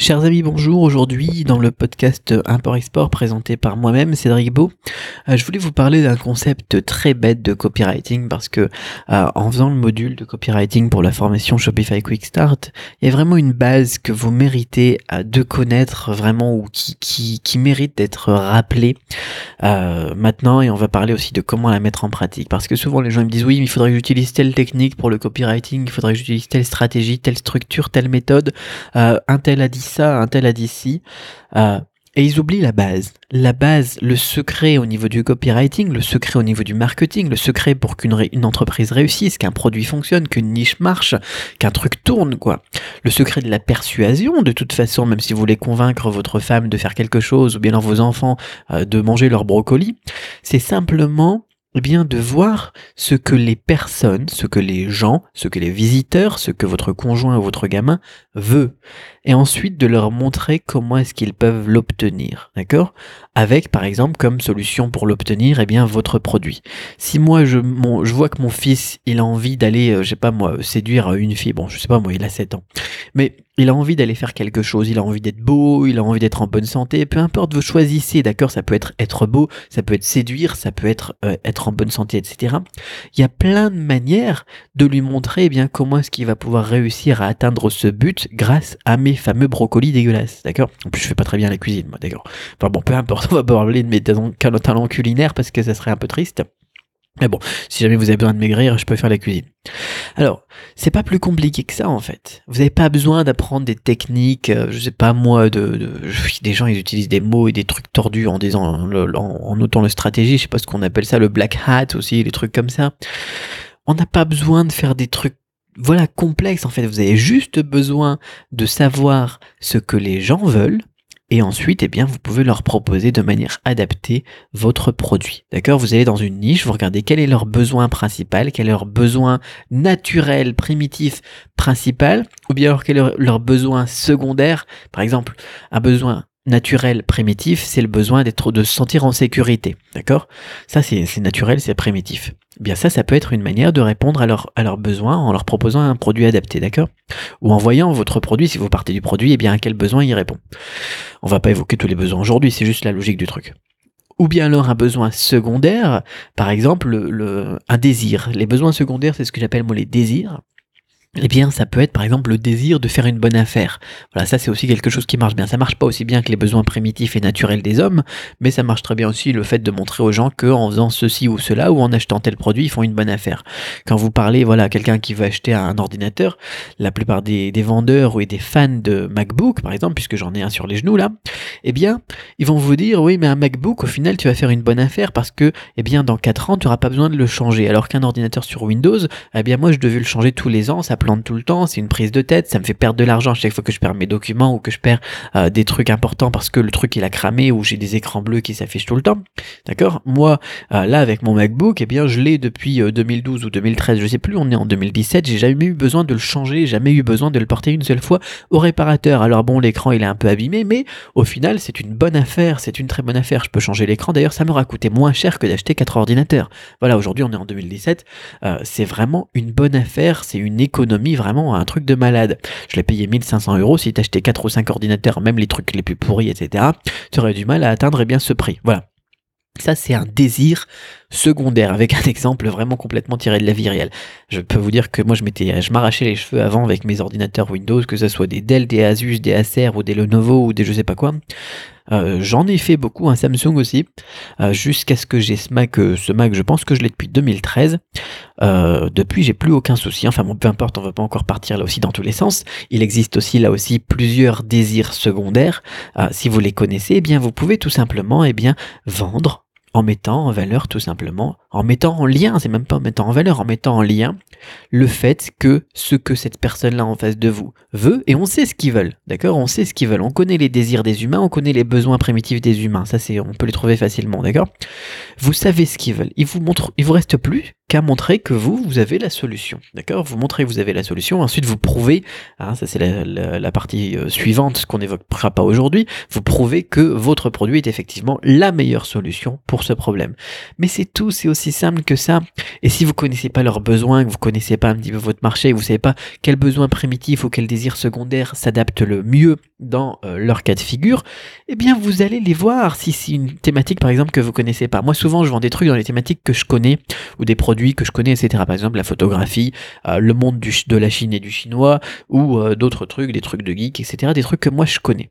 Chers amis, bonjour. Aujourd'hui, dans le podcast Import-Export présenté par moi-même, Cédric Beau, euh, je voulais vous parler d'un concept très bête de copywriting parce que euh, en faisant le module de copywriting pour la formation Shopify Quick Start, il y a vraiment une base que vous méritez euh, de connaître vraiment ou qui, mérite d'être rappelée maintenant et on va parler aussi de comment la mettre en pratique parce que souvent les gens me disent oui, mais il faudrait que j'utilise telle technique pour le copywriting, il faudrait que j'utilise telle stratégie, telle structure, telle méthode, un tel dit ça, un tel a dit ci. Euh, et ils oublient la base. La base, le secret au niveau du copywriting, le secret au niveau du marketing, le secret pour qu'une une entreprise réussisse, qu'un produit fonctionne, qu'une niche marche, qu'un truc tourne, quoi. Le secret de la persuasion, de toute façon, même si vous voulez convaincre votre femme de faire quelque chose, ou bien vos enfants euh, de manger leur brocoli, c'est simplement eh bien, de voir ce que les personnes, ce que les gens, ce que les visiteurs, ce que votre conjoint ou votre gamin veut. Et ensuite de leur montrer comment est-ce qu'ils peuvent l'obtenir. D'accord? Avec, par exemple, comme solution pour l'obtenir, eh bien, votre produit. Si moi, je, je vois que mon fils, il a envie d'aller, euh, je sais pas moi, séduire une fille, bon, je sais pas moi, il a 7 ans. Mais il a envie d'aller faire quelque chose, il a envie d'être beau, il a envie d'être en bonne santé, peu importe, vous choisissez, d'accord? Ça peut être être beau, ça peut être séduire, ça peut être euh, être en bonne santé, etc. Il y a plein de manières de lui montrer eh bien comment est-ce qu'il va pouvoir réussir à atteindre ce but grâce à mes fameux brocolis dégueulasses, d'accord? En plus, je fais pas très bien la cuisine, moi, d'accord? Enfin bon, peu importe, on va parler de mes talents culinaires parce que ça serait un peu triste. Mais bon, si jamais vous avez besoin de maigrir, je peux faire la cuisine. Alors, c'est pas plus compliqué que ça en fait. Vous n'avez pas besoin d'apprendre des techniques, euh, je sais pas moi, de, des gens ils utilisent des mots et des trucs tordus en disant en, en notant le stratégie, je sais pas ce qu'on appelle ça, le black hat aussi, des trucs comme ça. On n'a pas besoin de faire des trucs voilà complexes en fait. Vous avez juste besoin de savoir ce que les gens veulent et ensuite, eh bien, vous pouvez leur proposer de manière adaptée votre produit. D'accord? Vous allez dans une niche, vous regardez quel est leur besoin principal, quel est leur besoin naturel, primitif, principal, ou bien alors quel est leur besoin secondaire. Par exemple, un besoin naturel primitif, c'est le besoin d'être de se sentir en sécurité. D'accord? Ça, c'est naturel, c'est primitif. Eh bien ça, ça peut être une manière de répondre à, leurs besoins en leur proposant un produit adapté, d'accord? Ou en voyant votre produit, si vous partez du produit, eh bien à quel besoin il répond? On va pas évoquer tous les besoins aujourd'hui, c'est juste la logique du truc ou bien alors un besoin secondaire, par exemple le, un désir. Les besoins secondaires, c'est ce que j'appelle moi les désirs eh bien, ça peut être par exemple le désir de faire une bonne affaire. Voilà, ça c'est aussi quelque chose qui marche bien. Ça marche pas aussi bien que les besoins primitifs et naturels des hommes, mais ça marche très bien aussi le fait de montrer aux gens qu'en faisant ceci ou cela ou en achetant tel produit, ils font une bonne affaire. Quand vous parlez, voilà, quelqu'un qui veut acheter un ordinateur, la plupart des, vendeurs ou des fans de MacBook, par exemple, puisque j'en ai un sur les genoux là, eh bien, ils vont vous dire, oui, mais un MacBook, au final, tu vas faire une bonne affaire parce que, eh bien, dans 4 ans, tu n'auras pas besoin de le changer. Alors qu'un ordinateur sur Windows, eh bien, moi, je devais le changer tous les ans, ça plante tout le temps, c'est une prise de tête, ça me fait perdre de l'argent chaque fois que je perds mes documents ou que je perds euh, des trucs importants parce que le truc il a cramé ou j'ai des écrans bleus qui s'affichent tout le temps. D'accord? Moi, euh, là avec mon MacBook, eh bien je l'ai depuis 2012 euh, ou 2013, je sais plus, on est en 2017, j'ai jamais eu besoin de le changer, jamais eu besoin de le porter une seule fois au réparateur. Alors bon, l'écran il est un peu abîmé, mais au final c'est une bonne affaire, c'est une très bonne affaire. Je peux changer l'écran. D'ailleurs, ça m'aura coûté moins cher que d'acheter quatre ordinateurs. Voilà, aujourd'hui on est en 2017, c'est vraiment une bonne affaire, c'est une économie vraiment un truc de malade. Je l'ai payé 1500 euros. Si t'achetais 4 ou 5 ordinateurs, même les trucs les plus pourris, etc., tu aurais du mal à atteindre eh bien ce prix. Voilà. Ça, c'est un désir secondaire, avec un exemple vraiment complètement tiré de la vie réelle. Je peux vous dire que moi, je je m'arrachais les cheveux avant avec mes ordinateurs Windows, que ce soit des Dell, des Asus, des Acer ou des Lenovo ou des je sais pas quoi. Euh, j'en ai fait beaucoup, un Samsung aussi, euh, jusqu'à ce que j'ai ce Mac, euh, ce Mac, je pense que je l'ai depuis 2013. depuis, j'ai plus aucun souci. Enfin bon, peu importe, on va pas encore partir là aussi dans tous les sens. Il existe aussi là aussi plusieurs désirs secondaires. si vous les connaissez, eh bien vous pouvez tout simplement eh bien vendre en mettant en valeur tout simplement, en mettant en lien, c'est même pas en mettant en valeur, en mettant en lien le fait que ce que cette personne-là en face de vous veut, et on sait ce qu'ils veulent, d'accord? On sait ce qu'ils veulent, on connaît les désirs des humains, on connaît les besoins primitifs des humains, ça c'est, on peut les trouver facilement, d'accord? Vous savez ce qu'ils veulent, il vous montre, il vous reste plus qu'à montrer que vous, vous avez la solution, d'accord? Vous montrez que vous avez la solution, ensuite vous prouvez, hein, ça c'est la, la, partie euh, suivante, qu'on n'évoquera pas aujourd'hui, vous prouvez que votre produit est effectivement la meilleure solution pour ce problème. Mais c'est tout, c'est aussi si simple que ça. Et si vous connaissez pas leurs besoins, que vous connaissez pas un petit peu votre marché, vous savez pas quel besoin primitif ou quel désir secondaire s'adapte le mieux dans euh, leur cas de figure, eh bien vous allez les voir si c'est une thématique par exemple que vous connaissez pas. Moi souvent je vends des trucs dans les thématiques que je connais ou des produits que je connais, etc. Par exemple la photographie, euh, le monde de la Chine et du chinois ou euh, d'autres trucs, des trucs de geek, etc. Des trucs que moi je connais.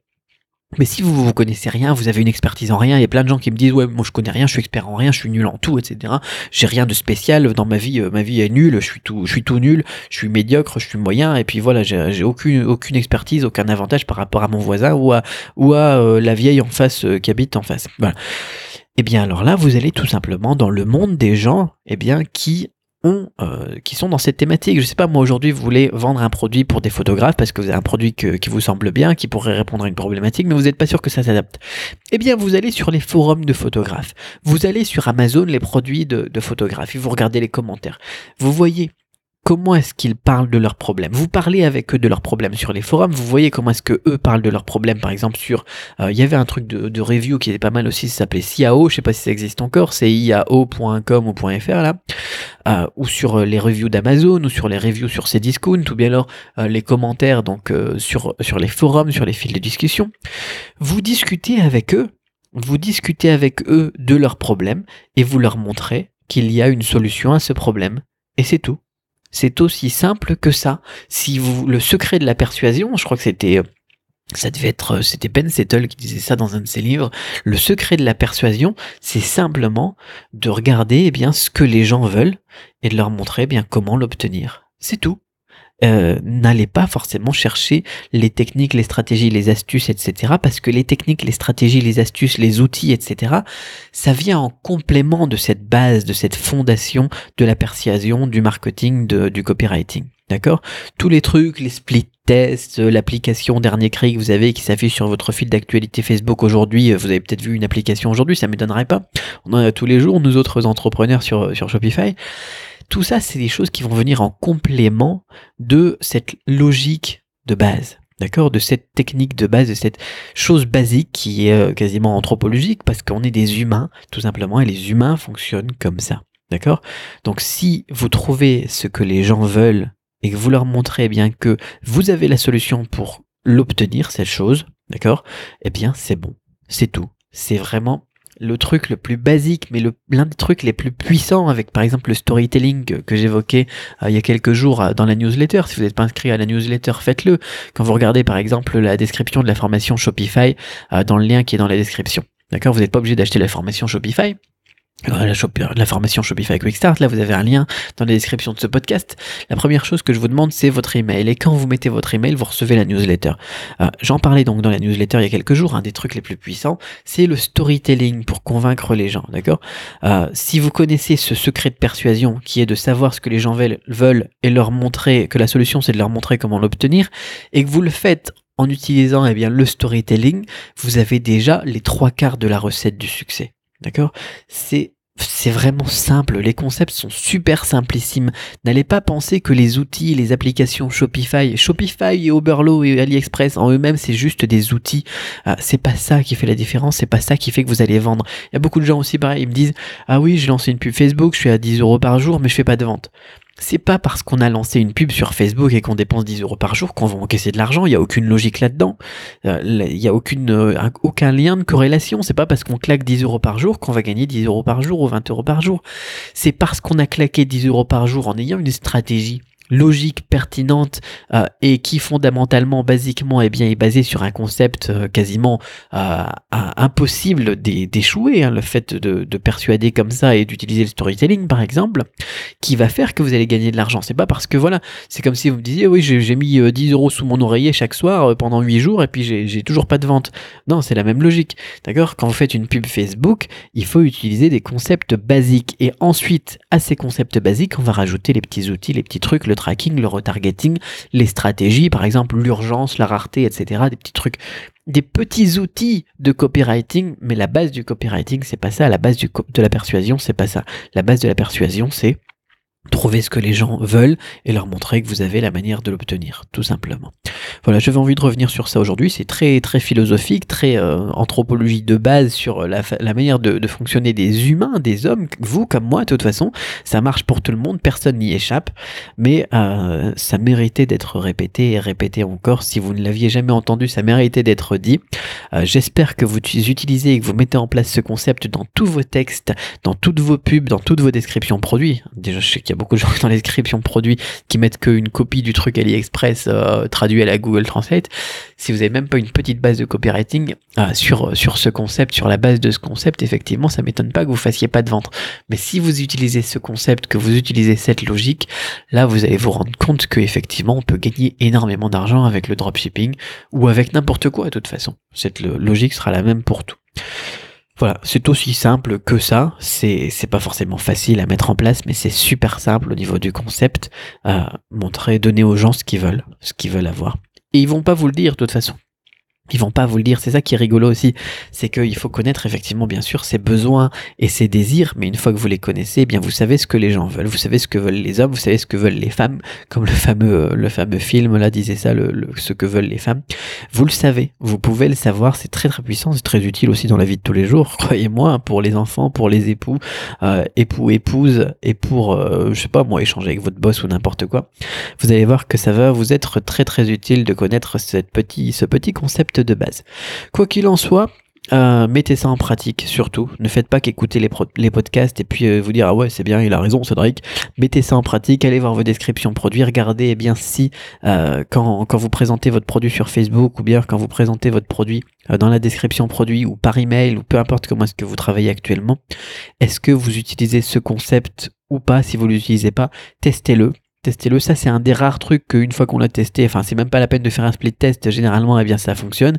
Mais si vous vous connaissez rien, vous avez une expertise en rien, il y a plein de gens qui me disent ouais moi je connais rien, je suis expert en rien, je suis nul en tout, etc. J'ai rien de spécial dans ma vie, euh, ma vie est nulle, je suis tout, je suis tout nul, je suis médiocre, je suis moyen, et puis voilà, j'ai aucune expertise, aucun avantage par rapport à mon voisin ou à euh, la vieille en face euh, qui habite en face. Voilà. Eh bien alors là, vous allez tout simplement dans le monde des gens, eh bien qui ont, euh, qui sont dans cette thématique. Je sais pas, moi aujourd'hui, vous voulez vendre un produit pour des photographes parce que vous avez un produit qui vous semble bien, qui pourrait répondre à une problématique, mais vous n'êtes pas sûr que ça s'adapte. Eh bien, vous allez sur les forums de photographes. Vous allez sur Amazon, les produits de, de photographes, vous regardez les commentaires. Vous voyez comment est-ce qu'ils parlent de leurs problèmes. Vous parlez avec eux de leurs problèmes sur les forums, vous voyez comment est-ce que eux parlent de leurs problèmes, par exemple sur, euh, il y avait un truc de, review qui était pas mal aussi, ça s'appelait CIAO, je sais pas si ça existe encore, c'est iao.com ou .fr là, euh, ou sur euh, les reviews d'Amazon, ou sur les reviews sur Cdiscount, ou bien alors les commentaires donc sur les forums, sur les fils de discussion. Vous discutez avec eux, vous discutez avec eux de leurs problèmes, et vous leur montrez qu'il y a une solution à ce problème, et c'est tout. C'est aussi simple que ça. Si vous, le secret de la persuasion, je crois que c'était, euh, ça devait être, euh, c'était Ben Settle qui disait ça dans un de ses livres. Le secret de la persuasion, c'est simplement de regarder, eh bien, ce que les gens veulent et de leur montrer, eh bien, comment l'obtenir. C'est tout. Euh, n'allez pas forcément chercher les techniques, les stratégies, les astuces, etc. Parce que les techniques, les stratégies, les astuces, les outils, etc. Ça vient en complément de cette base, de cette fondation de la persuasion, du marketing, du copywriting. D'accord? Tous les trucs, les split tests, euh, l'application dernier cri que vous avez qui s'affiche sur votre fil d'actualité Facebook aujourd'hui, euh, vous avez peut-être vu une application aujourd'hui, ça m'étonnerait pas. On en a tous les jours, nous autres entrepreneurs sur, sur Shopify. Tout ça, c'est des choses qui vont venir en complément de cette logique de base. D'accord? De cette technique de base, de cette chose basique qui est euh, quasiment anthropologique parce qu'on est des humains, tout simplement, et les humains fonctionnent comme ça. D'accord? Donc si vous trouvez ce que les gens veulent et que vous leur montrez eh bien que vous avez la solution pour l'obtenir, cette chose, d'accord? Eh bien, c'est bon. C'est tout. C'est vraiment le truc le plus basique, mais l'un des trucs les plus puissants avec par exemple le storytelling que, j'évoquais euh, il y a quelques jours euh, dans la newsletter. Si vous n'êtes pas inscrit à la newsletter, faites-le. Quand vous regardez par exemple la description de la formation Shopify euh, dans le lien qui est dans la description. D'accord? Vous n'êtes pas obligé d'acheter la formation Shopify. La, la, formation Shopify Quick Start, là vous avez un lien dans la description de ce podcast. La première chose que je vous demande c'est votre email et quand vous mettez votre email vous recevez la newsletter. Euh, j'en parlais donc dans la newsletter il y a quelques jours, un des trucs les plus puissants c'est le storytelling pour convaincre les gens, d'accord? Euh, Si vous connaissez ce secret de persuasion qui est de savoir ce que les gens veulent et leur montrer que la solution c'est de leur montrer comment l'obtenir et que vous le faites en utilisant eh bien, le storytelling, vous avez déjà les trois quarts de la recette du succès. D'accord? C'est c'est vraiment simple, les concepts sont super simplissimes. N'allez pas penser que les outils, les applications Shopify, Shopify et Oberlo et AliExpress en eux-mêmes c'est juste des outils. Ah, c'est pas ça qui fait la différence, c'est pas ça qui fait que vous allez vendre. Il y a beaucoup de gens aussi pareil, ils me disent ah oui, j'ai lancé une pub Facebook, je suis à 10 euros par jour, mais je fais pas de vente c'est pas parce qu'on a lancé une pub sur Facebook et qu'on dépense 10 euros par jour qu'on va encaisser de l'argent. Il y a aucune logique là-dedans. Euh, il y a aucune, euh, aucun lien de corrélation. C'est pas parce qu'on claque 10 euros par jour qu'on va gagner 10 euros par jour ou 20 euros par jour. C'est parce qu'on a claqué 10 euros par jour en ayant une stratégie logique, pertinente euh, et qui fondamentalement, basiquement, eh bien, est basée sur un concept euh, quasiment euh, impossible d'échouer, hein, le fait de, de, persuader comme ça et d'utiliser le storytelling, par exemple, qui va faire que vous allez gagner de l'argent. C'est pas parce que voilà, c'est comme si vous me disiez, oui, j'ai mis 10 euros sous mon oreiller chaque soir pendant 8 jours et puis j'ai toujours pas de vente. Non, c'est la même logique. D'accord? Quand vous faites une pub Facebook, il faut utiliser des concepts basiques et ensuite, à ces concepts basiques, on va rajouter les petits outils, les petits trucs, le tracking, le retargeting, les stratégies, par exemple l'urgence, la rareté, etc. Des petits trucs, des petits outils de copywriting, mais la base du copywriting, c'est pas ça. La base de la persuasion, c'est pas ça. La base de la persuasion, c'est trouver ce que les gens veulent et leur montrer que vous avez la manière de l'obtenir, tout simplement. Voilà, j'avais envie de revenir sur ça aujourd'hui. C'est très très philosophique, très euh, anthropologie de base sur la, la manière de, de, fonctionner des humains, des hommes. Vous comme moi, de toute façon, ça marche pour tout le monde, personne n'y échappe. Mais euh, ça méritait d'être répété et répété encore. Si vous ne l'aviez jamais entendu, ça méritait d'être dit. Euh, J'espère que vous utilisez et que vous mettez en place ce concept dans tous vos textes, dans toutes vos pubs, dans toutes vos descriptions produits. Déjà, je sais qu'il y a beaucoup de gens dans les descriptions produits qui mettent qu'une copie du truc AliExpress euh, traduit à la Google Translate. Si vous avez même pas une petite base de copywriting euh, sur, sur ce concept, sur la base de ce concept, effectivement, ça m'étonne pas que vous fassiez pas de vente. Mais si vous utilisez ce concept, que vous utilisez cette logique, là, vous allez vous rendre compte que effectivement, on peut gagner énormément d'argent avec le dropshipping ou avec n'importe quoi de toute façon. Cette logique sera la même pour tout. Voilà, c'est aussi simple que ça. C'est, pas forcément facile à mettre en place, mais c'est super simple au niveau du concept. à montrer, donner aux gens ce qu'ils veulent, ce qu'ils veulent avoir. Et ils vont pas vous le dire de toute façon ils vont pas vous le dire. C'est ça qui est rigolo aussi, c'est qu'il faut connaître effectivement bien sûr ses besoins et ses désirs, mais une fois que vous les connaissez, eh bien vous savez ce que les gens veulent, vous savez ce que veulent les hommes, vous savez ce que veulent les femmes, comme le fameux le fameux film là disait ça, le, ce que veulent les femmes. Vous le savez, vous pouvez le savoir, c'est très très puissant, c'est très utile aussi dans la vie de tous les jours, croyez-moi, pour les enfants, pour les époux, euh, époux, épouses, et pour euh, je sais pas moi échanger avec votre boss ou n'importe quoi. Vous allez voir que ça va vous être très très utile de connaître cette petit ce petit concept de base. Quoi qu'il en soit, euh, mettez ça en pratique surtout. Ne faites pas qu'écouter les, podcasts et puis euh, vous dire ah ouais c'est bien il a raison Cédric. Mettez ça en pratique. Allez voir vos descriptions produits. Regardez eh bien si euh, quand, vous présentez votre produit sur Facebook ou bien quand vous présentez votre produit dans la description produit ou par email ou peu importe comment est-ce que vous travaillez actuellement, est-ce que vous utilisez ce concept ou pas? Si vous l'utilisez pas, testez-le testez-le. Ça, c'est un des rares trucs qu'une fois qu'on l'a testé, enfin, c'est même pas la peine de faire un split test. Généralement, eh bien, ça fonctionne.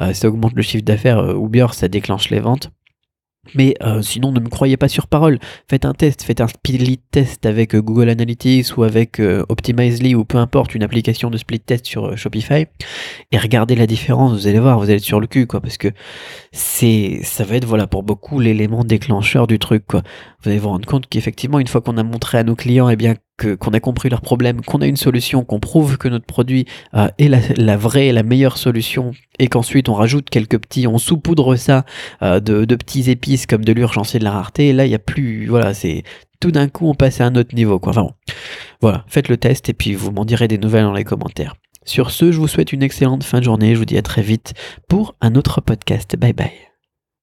Euh, ça augmente le chiffre d'affaires euh, ou bien ça déclenche les ventes. Mais euh, sinon, ne me croyez pas sur parole. Faites un test, faites un split test avec Google Analytics ou avec Optimizely ou peu importe, une application de split test sur Shopify et regardez la différence. Vous allez voir, vous allez être sur le cul, quoi, parce que c'est, ça va être, voilà, pour beaucoup l'élément déclencheur du truc, quoi. Vous allez vous rendre compte qu'effectivement, une fois qu'on a montré à nos clients, eh bien, qu'on a compris leurs problèmes, qu'on a une solution, qu'on prouve que notre produit euh, est la, la, vraie, la meilleure solution, et qu'ensuite on rajoute quelques petits, on saupoudre ça euh, de, de, petits épices comme de l'urgence et de la rareté, et là il y a plus, voilà, c'est tout d'un coup on passe à un autre niveau, quoi. Enfin bon, voilà, faites le test et puis vous m'en direz des nouvelles dans les commentaires. Sur ce, je vous souhaite une excellente fin de journée, je vous dis à très vite pour un autre podcast. Bye bye.